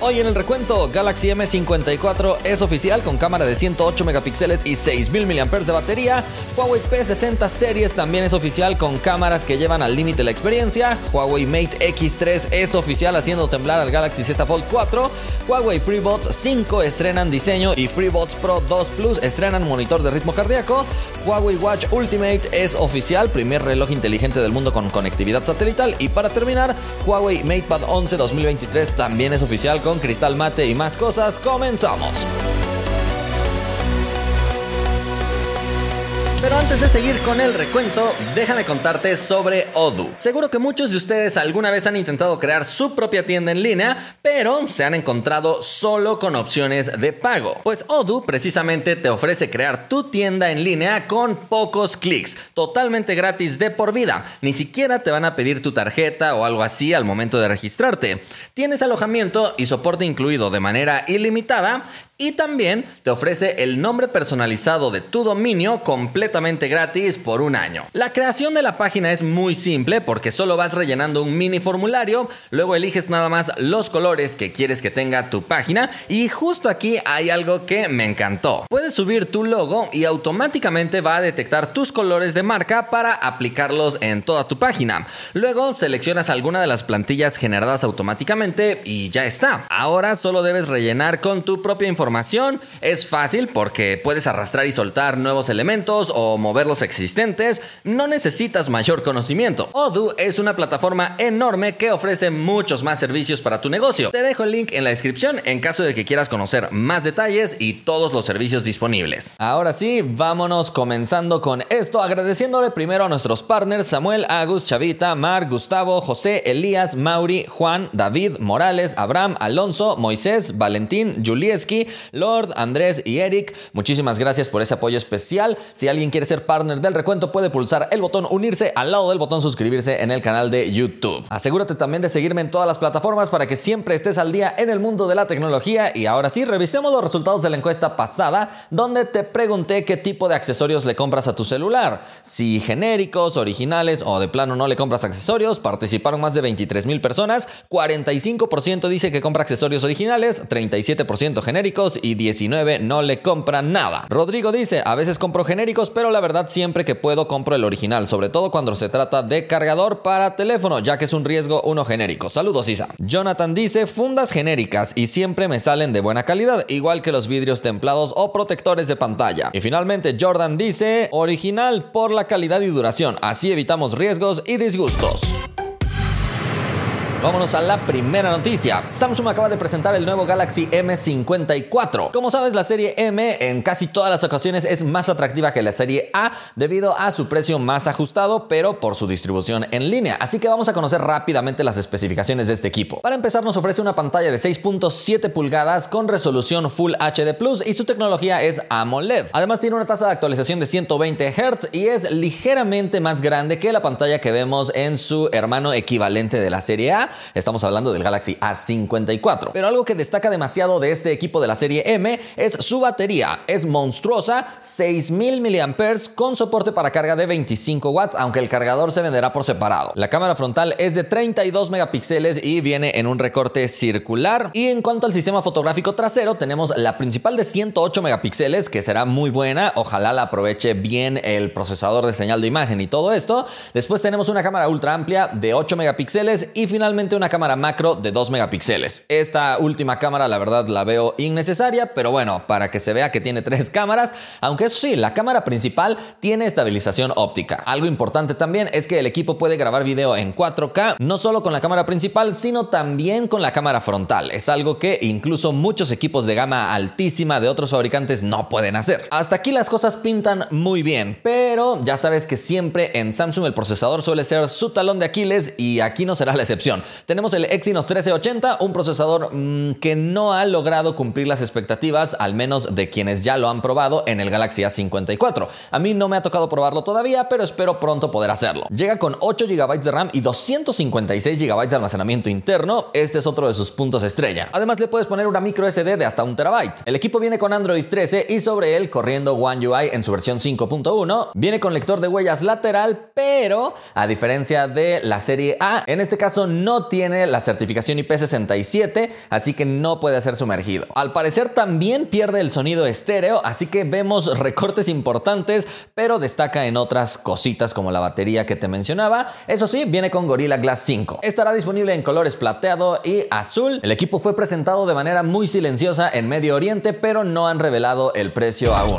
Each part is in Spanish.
Hoy en el recuento, Galaxy M54 es oficial con cámara de 108 megapíxeles y 6000 mAh de batería. Huawei P60 Series también es oficial con cámaras que llevan al límite la experiencia. Huawei Mate X3 es oficial haciendo temblar al Galaxy Z Fold 4. Huawei FreeBuds 5 estrenan diseño y FreeBuds Pro 2 Plus estrenan monitor de ritmo cardíaco. Huawei Watch Ultimate es oficial, primer reloj inteligente del mundo con conectividad satelital. Y para terminar, Huawei MatePad 11 2023 también es oficial cristal mate y más cosas, comenzamos. Pero antes de seguir con el recuento, déjame contarte sobre Odoo. Seguro que muchos de ustedes alguna vez han intentado crear su propia tienda en línea, pero se han encontrado solo con opciones de pago. Pues Odoo precisamente te ofrece crear tu tienda en línea con pocos clics, totalmente gratis de por vida. Ni siquiera te van a pedir tu tarjeta o algo así al momento de registrarte. Tienes alojamiento y soporte incluido de manera ilimitada y también te ofrece el nombre personalizado de tu dominio completamente gratis por un año. La creación de la página es muy simple porque solo vas rellenando un mini formulario, luego eliges nada más los colores que quieres que tenga tu página y justo aquí hay algo que me encantó. Puedes subir tu logo y automáticamente va a detectar tus colores de marca para aplicarlos en toda tu página. Luego seleccionas alguna de las plantillas generadas automáticamente y ya está. Ahora solo debes rellenar con tu propia información es fácil porque puedes arrastrar y soltar nuevos elementos o mover los existentes. No necesitas mayor conocimiento. Odoo es una plataforma enorme que ofrece muchos más servicios para tu negocio. Te dejo el link en la descripción en caso de que quieras conocer más detalles y todos los servicios disponibles. Ahora sí, vámonos comenzando con esto, agradeciéndole primero a nuestros partners Samuel, Agus, Chavita, Mar, Gustavo, José, Elías, Mauri, Juan, David, Morales, Abraham, Alonso, Moisés, Valentín, Julieski, Lord, Andrés y Eric, muchísimas gracias por ese apoyo especial. Si alguien quiere ser partner del recuento, puede pulsar el botón unirse al lado del botón suscribirse en el canal de YouTube. Asegúrate también de seguirme en todas las plataformas para que siempre estés al día en el mundo de la tecnología. Y ahora sí, revisemos los resultados de la encuesta pasada, donde te pregunté qué tipo de accesorios le compras a tu celular. Si genéricos, originales o de plano no le compras accesorios, participaron más de 23 mil personas. 45% dice que compra accesorios originales, 37% genéricos y 19 no le compran nada. Rodrigo dice, a veces compro genéricos, pero la verdad siempre que puedo compro el original, sobre todo cuando se trata de cargador para teléfono, ya que es un riesgo uno genérico. Saludos Isa. Jonathan dice, fundas genéricas y siempre me salen de buena calidad, igual que los vidrios templados o protectores de pantalla. Y finalmente Jordan dice, original por la calidad y duración, así evitamos riesgos y disgustos. Vámonos a la primera noticia. Samsung acaba de presentar el nuevo Galaxy M54. Como sabes, la serie M en casi todas las ocasiones es más atractiva que la serie A debido a su precio más ajustado, pero por su distribución en línea. Así que vamos a conocer rápidamente las especificaciones de este equipo. Para empezar, nos ofrece una pantalla de 6.7 pulgadas con resolución Full HD Plus y su tecnología es AMOLED. Además, tiene una tasa de actualización de 120 Hz y es ligeramente más grande que la pantalla que vemos en su hermano equivalente de la serie A Estamos hablando del Galaxy A54. Pero algo que destaca demasiado de este equipo de la serie M es su batería. Es monstruosa, 6000 mAh con soporte para carga de 25 watts, aunque el cargador se venderá por separado. La cámara frontal es de 32 megapíxeles y viene en un recorte circular. Y en cuanto al sistema fotográfico trasero, tenemos la principal de 108 megapíxeles, que será muy buena. Ojalá la aproveche bien el procesador de señal de imagen y todo esto. Después tenemos una cámara ultra amplia de 8 megapíxeles y finalmente una cámara macro de 2 megapíxeles. Esta última cámara la verdad la veo innecesaria, pero bueno, para que se vea que tiene tres cámaras, aunque eso sí, la cámara principal tiene estabilización óptica. Algo importante también es que el equipo puede grabar video en 4K, no solo con la cámara principal, sino también con la cámara frontal. Es algo que incluso muchos equipos de gama altísima de otros fabricantes no pueden hacer. Hasta aquí las cosas pintan muy bien, pero ya sabes que siempre en Samsung el procesador suele ser su talón de Aquiles y aquí no será la excepción. Tenemos el Exynos 1380, un procesador mm, que no ha logrado cumplir las expectativas, al menos de quienes ya lo han probado en el Galaxy A54. A mí no me ha tocado probarlo todavía, pero espero pronto poder hacerlo. Llega con 8 GB de RAM y 256 GB de almacenamiento interno. Este es otro de sus puntos estrella. Además, le puedes poner una micro SD de hasta un terabyte. El equipo viene con Android 13 y sobre él corriendo One UI en su versión 5.1. Viene con lector de huellas lateral, pero a diferencia de la serie A, en este caso no no tiene la certificación IP67, así que no puede ser sumergido. Al parecer también pierde el sonido estéreo, así que vemos recortes importantes, pero destaca en otras cositas como la batería que te mencionaba. Eso sí, viene con Gorilla Glass 5. Estará disponible en colores plateado y azul. El equipo fue presentado de manera muy silenciosa en Medio Oriente, pero no han revelado el precio aún.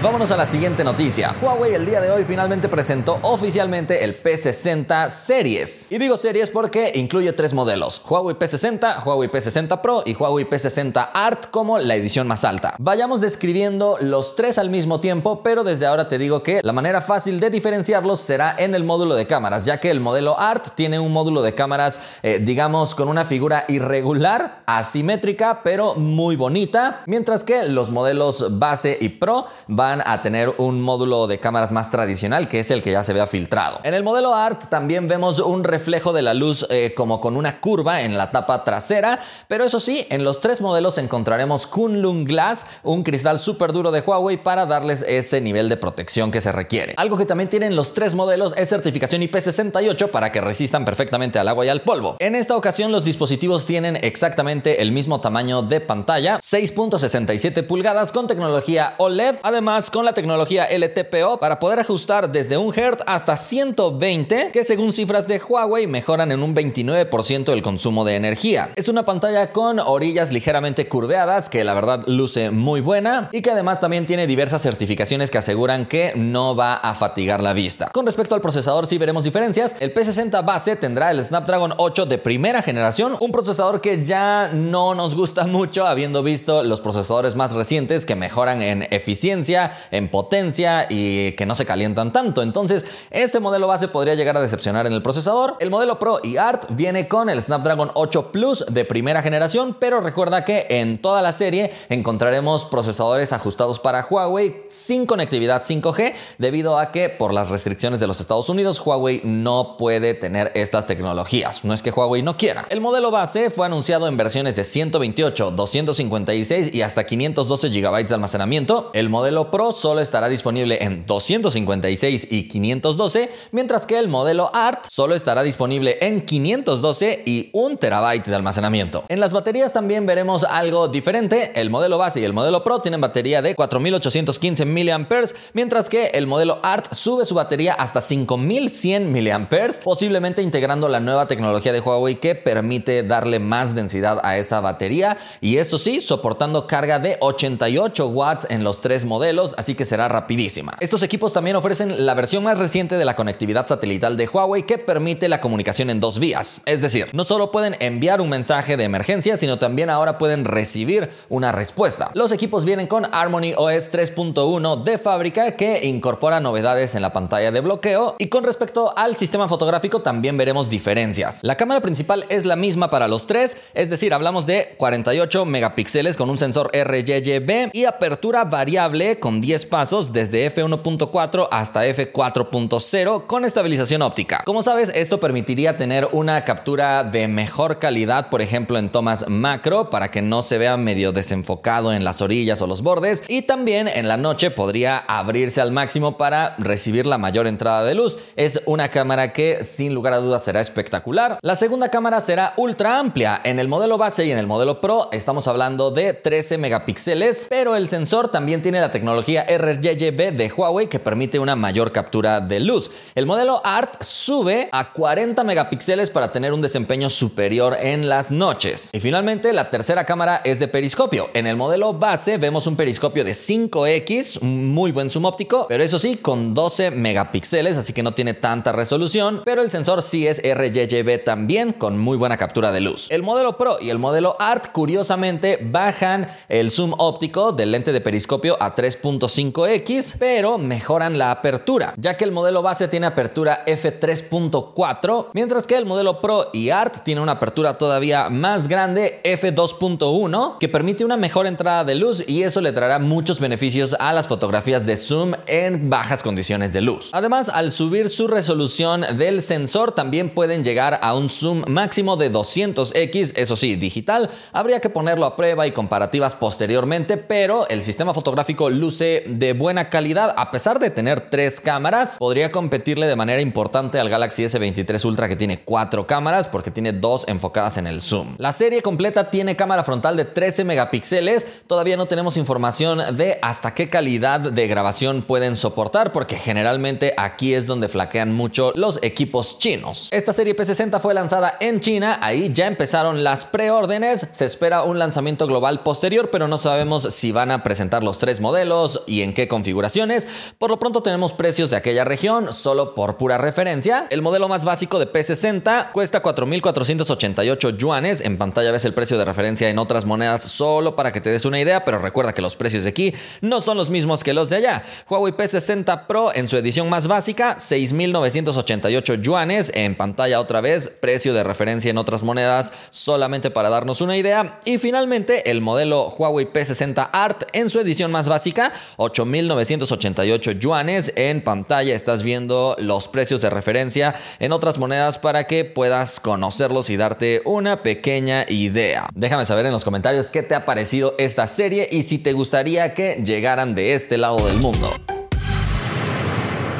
Vámonos a la siguiente noticia. Huawei el día de hoy finalmente presentó oficialmente el P60 Series. Y digo series porque incluye tres modelos. Huawei P60, Huawei P60 Pro y Huawei P60 Art como la edición más alta. Vayamos describiendo los tres al mismo tiempo, pero desde ahora te digo que la manera fácil de diferenciarlos será en el módulo de cámaras, ya que el modelo Art tiene un módulo de cámaras, eh, digamos, con una figura irregular, asimétrica, pero muy bonita, mientras que los modelos base y Pro van a tener un módulo de cámaras más tradicional, que es el que ya se vea filtrado. En el modelo ART también vemos un reflejo de la luz eh, como con una curva en la tapa trasera, pero eso sí, en los tres modelos encontraremos Kunlun Glass, un cristal súper duro de Huawei para darles ese nivel de protección que se requiere. Algo que también tienen los tres modelos es certificación IP68 para que resistan perfectamente al agua y al polvo. En esta ocasión los dispositivos tienen exactamente el mismo tamaño de pantalla, 6.67 pulgadas con tecnología OLED, además con la tecnología LTPO para poder ajustar desde 1 Hz hasta 120, que según cifras de Huawei mejoran en un 29% el consumo de energía. Es una pantalla con orillas ligeramente curveadas que la verdad luce muy buena y que además también tiene diversas certificaciones que aseguran que no va a fatigar la vista. Con respecto al procesador sí veremos diferencias. El P60 base tendrá el Snapdragon 8 de primera generación, un procesador que ya no nos gusta mucho habiendo visto los procesadores más recientes que mejoran en eficiencia, en potencia y que no se calientan tanto. Entonces, este modelo base podría llegar a decepcionar en el procesador. El modelo Pro y Art viene con el Snapdragon 8 Plus de primera generación, pero recuerda que en toda la serie encontraremos procesadores ajustados para Huawei sin conectividad 5G, debido a que por las restricciones de los Estados Unidos, Huawei no puede tener estas tecnologías. No es que Huawei no quiera. El modelo base fue anunciado en versiones de 128, 256 y hasta 512 GB de almacenamiento. El modelo Pro solo estará disponible en 256 y 512, mientras que el modelo Art solo estará disponible en 512 y 1 terabyte de almacenamiento. En las baterías también veremos algo diferente. El modelo base y el modelo Pro tienen batería de 4815 mAh, mientras que el modelo Art sube su batería hasta 5100 mAh, posiblemente integrando la nueva tecnología de Huawei que permite darle más densidad a esa batería y eso sí, soportando carga de 88 watts en los tres modelos así que será rapidísima. Estos equipos también ofrecen la versión más reciente de la conectividad satelital de Huawei que permite la comunicación en dos vías. Es decir, no solo pueden enviar un mensaje de emergencia, sino también ahora pueden recibir una respuesta. Los equipos vienen con Harmony OS 3.1 de fábrica que incorpora novedades en la pantalla de bloqueo y con respecto al sistema fotográfico también veremos diferencias. La cámara principal es la misma para los tres, es decir, hablamos de 48 megapíxeles con un sensor RGB y apertura variable con 10 pasos desde f1.4 hasta f4.0 con estabilización óptica. Como sabes, esto permitiría tener una captura de mejor calidad, por ejemplo en tomas macro, para que no se vea medio desenfocado en las orillas o los bordes, y también en la noche podría abrirse al máximo para recibir la mayor entrada de luz. Es una cámara que sin lugar a dudas será espectacular. La segunda cámara será ultra amplia. En el modelo base y en el modelo Pro estamos hablando de 13 megapíxeles, pero el sensor también tiene la tecnología RGB de Huawei que permite una mayor captura de luz. El modelo ART sube a 40 megapíxeles para tener un desempeño superior en las noches. Y finalmente, la tercera cámara es de periscopio. En el modelo base vemos un periscopio de 5X, muy buen zoom óptico, pero eso sí, con 12 megapíxeles, así que no tiene tanta resolución, pero el sensor sí es RGB también, con muy buena captura de luz. El modelo Pro y el modelo ART, curiosamente, bajan el zoom óptico del lente de periscopio a 3. 5X, pero mejoran la apertura, ya que el modelo base tiene apertura f3.4, mientras que el modelo Pro y Art tiene una apertura todavía más grande f2.1, que permite una mejor entrada de luz y eso le traerá muchos beneficios a las fotografías de zoom en bajas condiciones de luz. Además, al subir su resolución del sensor, también pueden llegar a un zoom máximo de 200x, eso sí, digital. Habría que ponerlo a prueba y comparativas posteriormente, pero el sistema fotográfico luce de buena calidad. A pesar de tener tres cámaras, podría competirle de manera importante al Galaxy S23 Ultra que tiene cuatro cámaras porque tiene dos enfocadas en el zoom. La serie completa tiene cámara frontal de 13 megapíxeles. Todavía no tenemos información de hasta qué calidad de grabación pueden soportar porque generalmente aquí es donde flaquean mucho los equipos chinos. Esta serie P60 fue lanzada en China, ahí ya empezaron las preórdenes, se espera un lanzamiento global posterior, pero no sabemos si van a presentar los tres modelos y en qué configuraciones. Por lo pronto tenemos precios de aquella región, solo por pura referencia. El modelo más básico de P60 cuesta 4.488 yuanes, en pantalla ves el precio de referencia en otras monedas solo para que te des una idea, pero recuerda que los precios de aquí no son los mismos que los de allá. Huawei P60 Pro en su edición más básica, 6.988 yuanes, en pantalla otra vez, precio de referencia en otras monedas solamente para darnos una idea. Y finalmente el modelo Huawei P60 Art en su edición más básica, 8.988 yuanes, en pantalla estás viendo los precios de referencia en otras monedas para que puedas conocerlos y darte una pequeña idea. Déjame saber en los comentarios qué te ha parecido esta serie y si te gustaría que llegaran de este lado del mundo.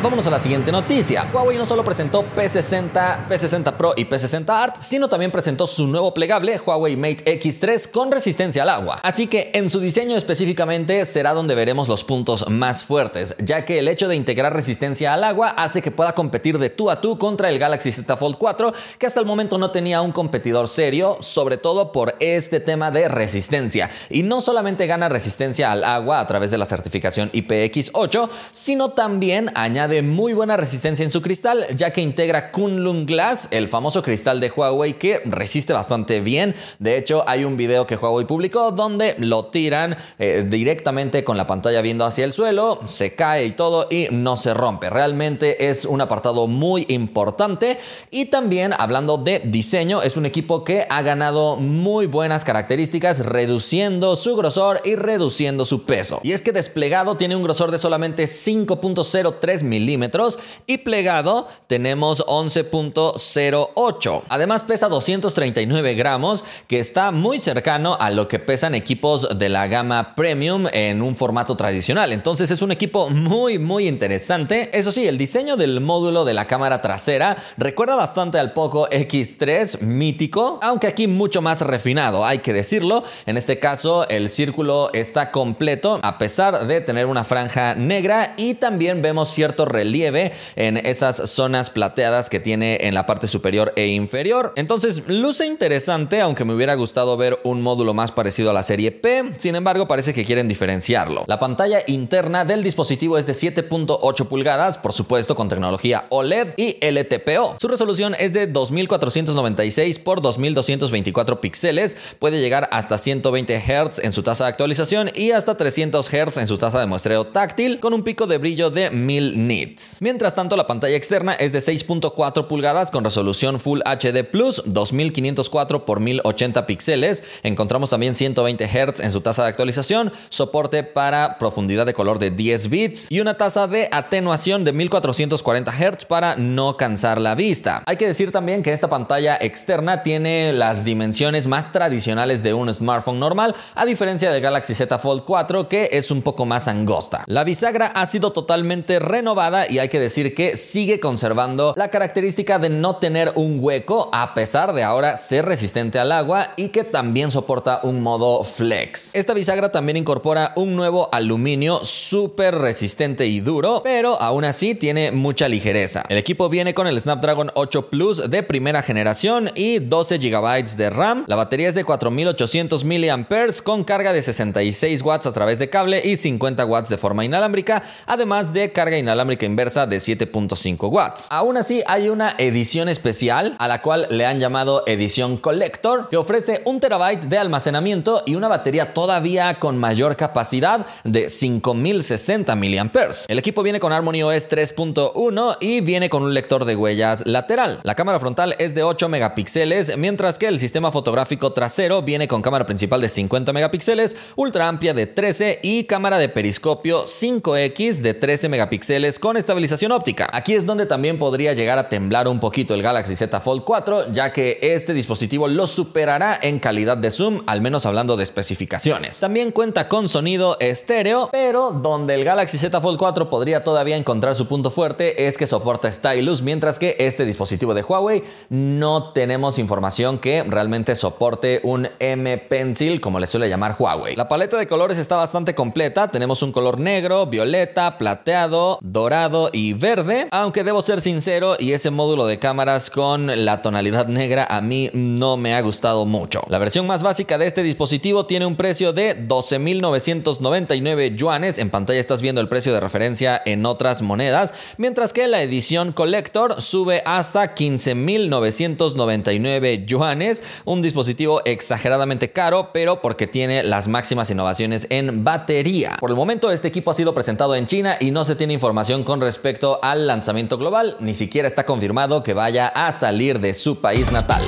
Vámonos a la siguiente noticia. Huawei no solo presentó P60, P60 Pro y P60 Art, sino también presentó su nuevo plegable Huawei Mate X3 con resistencia al agua. Así que en su diseño específicamente será donde veremos los puntos más fuertes, ya que el hecho de integrar resistencia al agua hace que pueda competir de tú a tú contra el Galaxy Z Fold 4, que hasta el momento no tenía un competidor serio, sobre todo por este tema de resistencia. Y no solamente gana resistencia al agua a través de la certificación IPX8, sino también añade de muy buena resistencia en su cristal, ya que integra Kunlun Glass, el famoso cristal de Huawei que resiste bastante bien. De hecho, hay un video que Huawei publicó donde lo tiran eh, directamente con la pantalla viendo hacia el suelo, se cae y todo y no se rompe. Realmente es un apartado muy importante y también hablando de diseño, es un equipo que ha ganado muy buenas características reduciendo su grosor y reduciendo su peso. Y es que desplegado tiene un grosor de solamente 5.03 milímetros milímetros y plegado tenemos 11.08. Además pesa 239 gramos que está muy cercano a lo que pesan equipos de la gama premium en un formato tradicional. Entonces es un equipo muy muy interesante. Eso sí, el diseño del módulo de la cámara trasera recuerda bastante al Poco X3 mítico, aunque aquí mucho más refinado, hay que decirlo. En este caso el círculo está completo a pesar de tener una franja negra y también vemos cierto relieve en esas zonas plateadas que tiene en la parte superior e inferior. Entonces, luce interesante, aunque me hubiera gustado ver un módulo más parecido a la serie P. Sin embargo, parece que quieren diferenciarlo. La pantalla interna del dispositivo es de 7.8 pulgadas, por supuesto con tecnología OLED y LTPO. Su resolución es de 2496 por 2224 píxeles, puede llegar hasta 120 Hz en su tasa de actualización y hasta 300 Hz en su tasa de muestreo táctil con un pico de brillo de 1000 nits. Mientras tanto, la pantalla externa es de 6.4 pulgadas con resolución Full HD Plus, 2504 x 1080 píxeles. Encontramos también 120 Hz en su tasa de actualización, soporte para profundidad de color de 10 bits y una tasa de atenuación de 1440 Hz para no cansar la vista. Hay que decir también que esta pantalla externa tiene las dimensiones más tradicionales de un smartphone normal, a diferencia del Galaxy Z Fold 4 que es un poco más angosta. La bisagra ha sido totalmente renovada y hay que decir que sigue conservando la característica de no tener un hueco a pesar de ahora ser resistente al agua y que también soporta un modo flex. Esta bisagra también incorpora un nuevo aluminio súper resistente y duro, pero aún así tiene mucha ligereza. El equipo viene con el Snapdragon 8 Plus de primera generación y 12 GB de RAM. La batería es de 4800 mAh con carga de 66 watts a través de cable y 50 watts de forma inalámbrica, además de carga inalámbrica inversa de 7.5 watts. Aún así, hay una edición especial a la cual le han llamado edición Collector, que ofrece un terabyte de almacenamiento y una batería todavía con mayor capacidad de 5060 mAh. El equipo viene con Harmony OS 3.1 y viene con un lector de huellas lateral. La cámara frontal es de 8 megapíxeles, mientras que el sistema fotográfico trasero viene con cámara principal de 50 megapíxeles, ultra amplia de 13 y cámara de periscopio 5X de 13 megapíxeles con estabilización óptica. Aquí es donde también podría llegar a temblar un poquito el Galaxy Z Fold 4, ya que este dispositivo lo superará en calidad de zoom, al menos hablando de especificaciones. También cuenta con sonido estéreo, pero donde el Galaxy Z Fold 4 podría todavía encontrar su punto fuerte es que soporta stylus, mientras que este dispositivo de Huawei no tenemos información que realmente soporte un M Pencil, como le suele llamar Huawei. La paleta de colores está bastante completa, tenemos un color negro, violeta, plateado, dorado y verde, aunque debo ser sincero y ese módulo de cámaras con la tonalidad negra a mí no me ha gustado mucho. La versión más básica de este dispositivo tiene un precio de 12.999 yuanes, en pantalla estás viendo el precio de referencia en otras monedas, mientras que la edición Collector sube hasta 15.999 yuanes, un dispositivo exageradamente caro, pero porque tiene las máximas innovaciones en batería. Por el momento este equipo ha sido presentado en China y no se tiene información con respecto al lanzamiento global, ni siquiera está confirmado que vaya a salir de su país natal.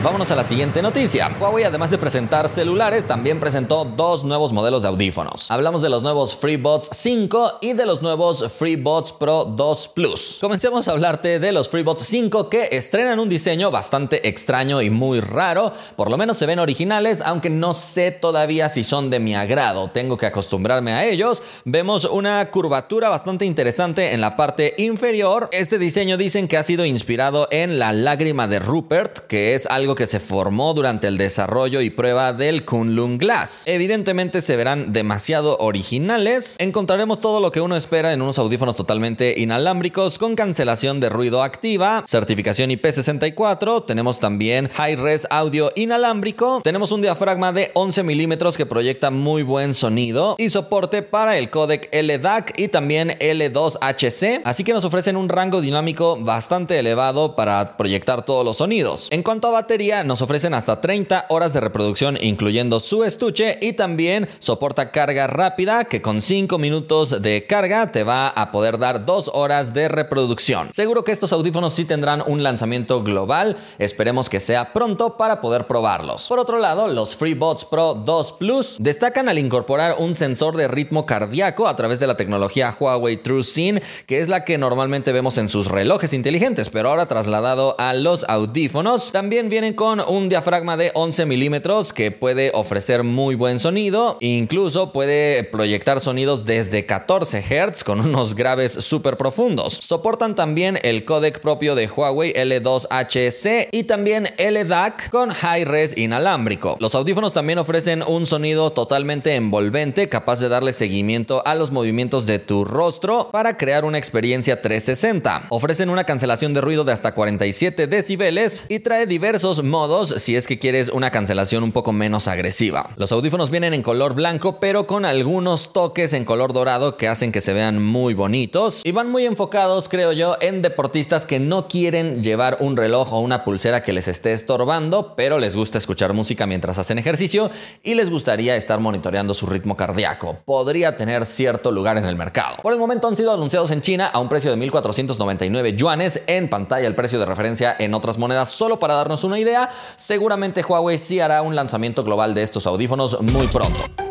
Vámonos a la siguiente noticia. Huawei, además de presentar celulares, también presentó dos nuevos modelos de audífonos. Hablamos de los nuevos FreeBuds 5 y de los nuevos FreeBuds Pro 2 Plus. Comencemos a hablarte de los FreeBuds 5 que estrenan un diseño bastante extraño y muy raro. Por lo menos se ven originales, aunque no sé todavía si son de mi agrado. Tengo que acostumbrarme a ellos. Vemos una curvatura bastante interesante en la parte inferior. Este diseño dicen que ha sido inspirado en la lágrima de Rupert, que es algo que se formó durante el desarrollo y prueba del Kunlun Glass. Evidentemente se verán demasiado originales. Encontraremos todo lo que uno espera en unos audífonos totalmente inalámbricos con cancelación de ruido activa, certificación IP64, tenemos también high res audio inalámbrico, tenemos un diafragma de 11 milímetros que proyecta muy buen sonido y soporte para el codec LDAC y también L2HC, así que nos ofrecen un rango dinámico bastante elevado para proyectar todos los sonidos. En cuanto a batería, nos ofrecen hasta 30 horas de reproducción incluyendo su estuche y también soporta carga rápida que con 5 minutos de carga te va a poder dar 2 horas de reproducción. Seguro que estos audífonos sí tendrán un lanzamiento global, esperemos que sea pronto para poder probarlos. Por otro lado, los FreeBuds Pro 2 Plus destacan al incorporar un sensor de ritmo cardíaco a través de la tecnología Huawei TrueSyn, que es la que normalmente vemos en sus relojes inteligentes, pero ahora trasladado a los audífonos. También viene con un diafragma de 11 milímetros que puede ofrecer muy buen sonido, incluso puede proyectar sonidos desde 14 Hz con unos graves súper profundos. Soportan también el codec propio de Huawei L2HC y también LDAC con high res inalámbrico. Los audífonos también ofrecen un sonido totalmente envolvente capaz de darle seguimiento a los movimientos de tu rostro para crear una experiencia 360. Ofrecen una cancelación de ruido de hasta 47 decibeles y trae diversos modos si es que quieres una cancelación un poco menos agresiva. Los audífonos vienen en color blanco pero con algunos toques en color dorado que hacen que se vean muy bonitos y van muy enfocados creo yo en deportistas que no quieren llevar un reloj o una pulsera que les esté estorbando pero les gusta escuchar música mientras hacen ejercicio y les gustaría estar monitoreando su ritmo cardíaco. Podría tener cierto lugar en el mercado. Por el momento han sido anunciados en China a un precio de 1.499 yuanes en pantalla el precio de referencia en otras monedas solo para darnos una idea seguramente Huawei sí hará un lanzamiento global de estos audífonos muy pronto.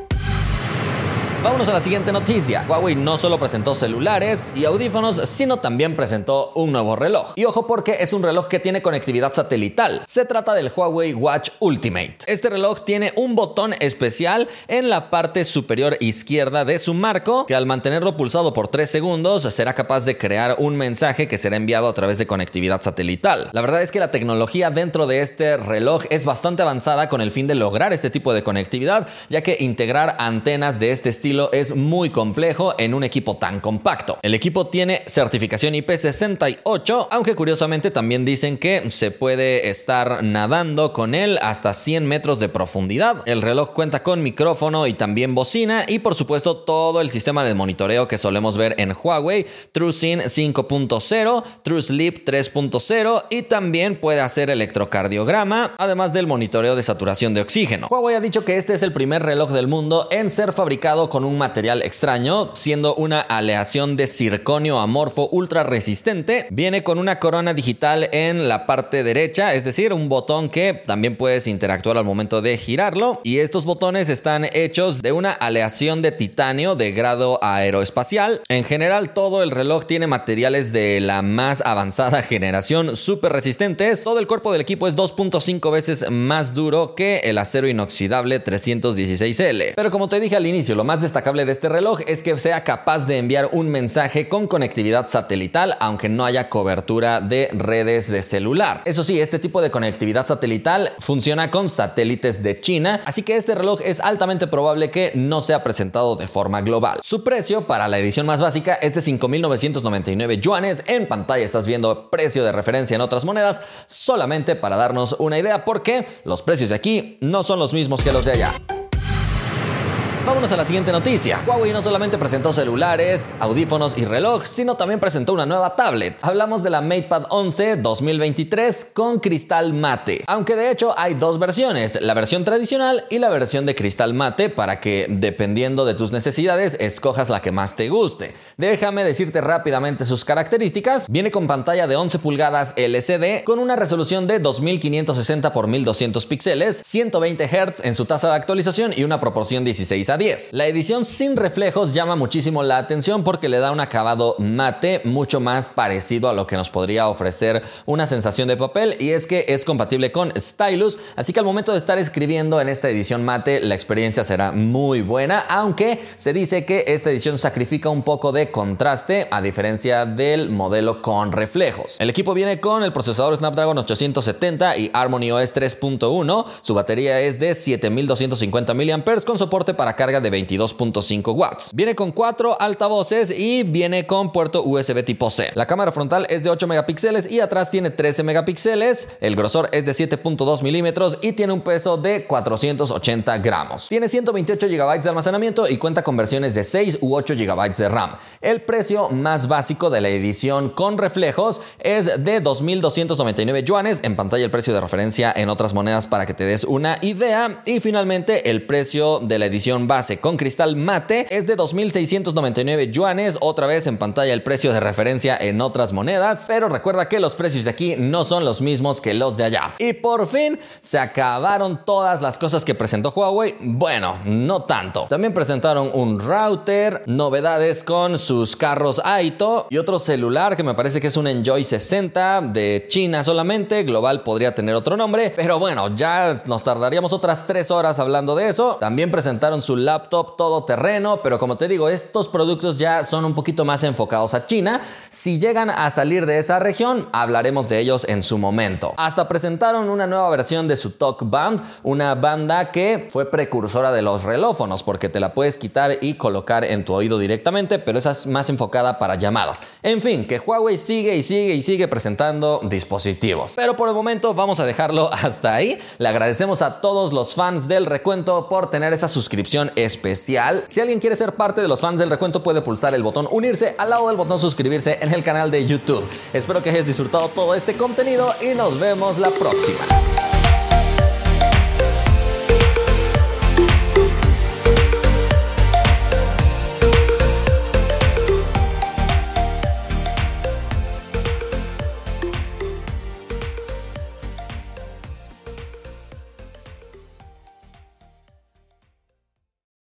Vámonos a la siguiente noticia. Huawei no solo presentó celulares y audífonos, sino también presentó un nuevo reloj. Y ojo porque es un reloj que tiene conectividad satelital. Se trata del Huawei Watch Ultimate. Este reloj tiene un botón especial en la parte superior izquierda de su marco que al mantenerlo pulsado por 3 segundos será capaz de crear un mensaje que será enviado a través de conectividad satelital. La verdad es que la tecnología dentro de este reloj es bastante avanzada con el fin de lograr este tipo de conectividad, ya que integrar antenas de este estilo es muy complejo en un equipo tan compacto. El equipo tiene certificación IP68, aunque curiosamente también dicen que se puede estar nadando con él hasta 100 metros de profundidad. El reloj cuenta con micrófono y también bocina y por supuesto todo el sistema de monitoreo que solemos ver en Huawei, TrueSyn 5.0, TrueSleep 3.0 y también puede hacer electrocardiograma, además del monitoreo de saturación de oxígeno. Huawei ha dicho que este es el primer reloj del mundo en ser fabricado con con un material extraño, siendo una aleación de circonio amorfo ultra resistente. Viene con una corona digital en la parte derecha, es decir, un botón que también puedes interactuar al momento de girarlo. Y estos botones están hechos de una aleación de titanio de grado aeroespacial. En general, todo el reloj tiene materiales de la más avanzada generación, súper resistentes. Todo el cuerpo del equipo es 2.5 veces más duro que el acero inoxidable 316L. Pero como te dije al inicio, lo más destacable de este reloj es que sea capaz de enviar un mensaje con conectividad satelital, aunque no haya cobertura de redes de celular. Eso sí, este tipo de conectividad satelital funciona con satélites de China, así que este reloj es altamente probable que no sea presentado de forma global. Su precio para la edición más básica es de 5.999 yuanes. En pantalla estás viendo precio de referencia en otras monedas, solamente para darnos una idea, porque los precios de aquí no son los mismos que los de allá. Vámonos a la siguiente noticia. Huawei no solamente presentó celulares, audífonos y reloj, sino también presentó una nueva tablet. Hablamos de la MatePad 11 2023 con cristal mate. Aunque de hecho hay dos versiones, la versión tradicional y la versión de cristal mate para que dependiendo de tus necesidades escojas la que más te guste. Déjame decirte rápidamente sus características. Viene con pantalla de 11 pulgadas LCD con una resolución de 2560 x 1200 píxeles, 120 Hz en su tasa de actualización y una proporción 16 a 10. La edición sin reflejos llama muchísimo la atención porque le da un acabado mate mucho más parecido a lo que nos podría ofrecer una sensación de papel y es que es compatible con Stylus, así que al momento de estar escribiendo en esta edición mate la experiencia será muy buena, aunque se dice que esta edición sacrifica un poco de contraste a diferencia del modelo con reflejos. El equipo viene con el procesador Snapdragon 870 y Harmony OS 3.1, su batería es de 7250 mAh con soporte para carga de 22.5 watts. Viene con cuatro altavoces y viene con puerto USB tipo C. La cámara frontal es de 8 megapíxeles y atrás tiene 13 megapíxeles. El grosor es de 7.2 milímetros y tiene un peso de 480 gramos. Tiene 128 GB de almacenamiento y cuenta con versiones de 6 u 8 GB de RAM. El precio más básico de la edición con reflejos es de 2.299 yuanes. En pantalla el precio de referencia en otras monedas para que te des una idea. Y finalmente el precio de la edición básica con cristal mate es de 2.699 yuanes. Otra vez en pantalla el precio de referencia en otras monedas. Pero recuerda que los precios de aquí no son los mismos que los de allá. Y por fin se acabaron todas las cosas que presentó Huawei. Bueno, no tanto. También presentaron un router, novedades con sus carros Aito y otro celular que me parece que es un Enjoy 60 de China solamente. Global podría tener otro nombre. Pero bueno, ya nos tardaríamos otras tres horas hablando de eso. También presentaron su laptop todoterreno, pero como te digo, estos productos ya son un poquito más enfocados a China. Si llegan a salir de esa región, hablaremos de ellos en su momento. Hasta presentaron una nueva versión de su Talk Band, una banda que fue precursora de los relófonos, porque te la puedes quitar y colocar en tu oído directamente, pero esa es más enfocada para llamadas. En fin, que Huawei sigue y sigue y sigue presentando dispositivos. Pero por el momento vamos a dejarlo hasta ahí. Le agradecemos a todos los fans del recuento por tener esa suscripción especial. Si alguien quiere ser parte de los fans del recuento, puede pulsar el botón unirse al lado del botón suscribirse en el canal de YouTube. Espero que hayas disfrutado todo este contenido y nos vemos la próxima.